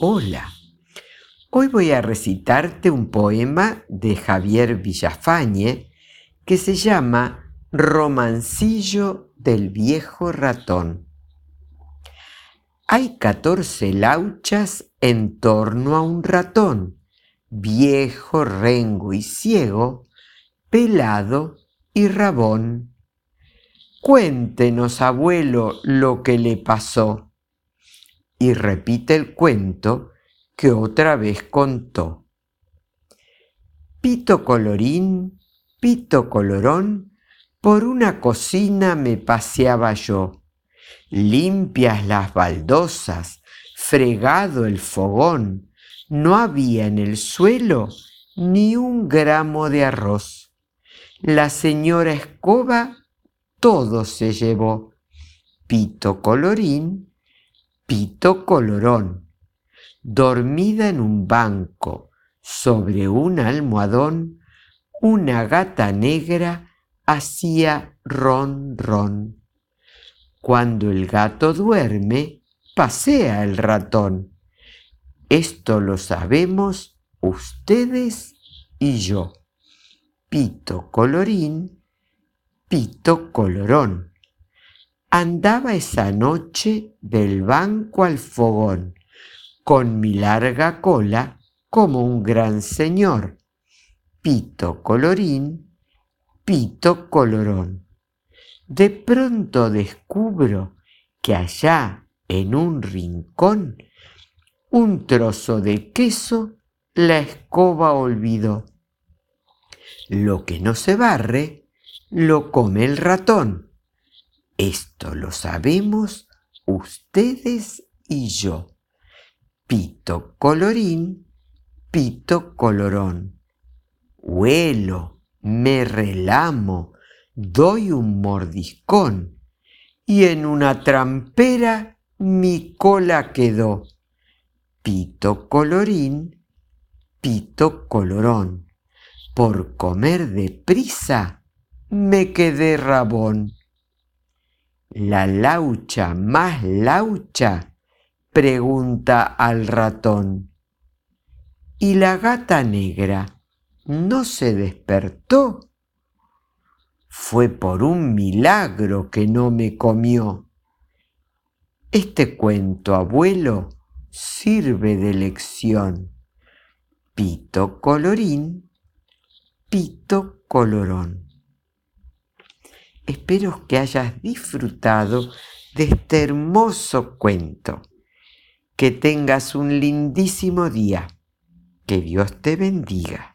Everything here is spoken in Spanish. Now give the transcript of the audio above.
Hola. Hoy voy a recitarte un poema de Javier Villafañe que se llama Romancillo del viejo ratón. Hay catorce lauchas en torno a un ratón, viejo, rengo y ciego, pelado y rabón. Cuéntenos, abuelo, lo que le pasó y repite el cuento que otra vez contó. Pito colorín, pito colorón, por una cocina me paseaba yo. Limpias las baldosas, fregado el fogón, no había en el suelo ni un gramo de arroz. La señora escoba todo se llevó. Pito colorín Pito Colorón, dormida en un banco sobre un almohadón, una gata negra hacía ron ron. Cuando el gato duerme, pasea el ratón. Esto lo sabemos ustedes y yo. Pito colorín, pito colorón andaba esa noche del banco al fogón, con mi larga cola como un gran señor. Pito colorín, pito colorón. De pronto descubro que allá en un rincón un trozo de queso la escoba olvidó. Lo que no se barre, lo come el ratón. Esto lo sabemos ustedes y yo. Pito colorín, pito colorón. Huelo, me relamo, doy un mordiscón y en una trampera mi cola quedó. Pito colorín, pito colorón. Por comer deprisa me quedé rabón. La laucha más laucha pregunta al ratón. ¿Y la gata negra no se despertó? Fue por un milagro que no me comió. Este cuento, abuelo, sirve de lección. Pito colorín, pito colorón. Espero que hayas disfrutado de este hermoso cuento. Que tengas un lindísimo día. Que Dios te bendiga.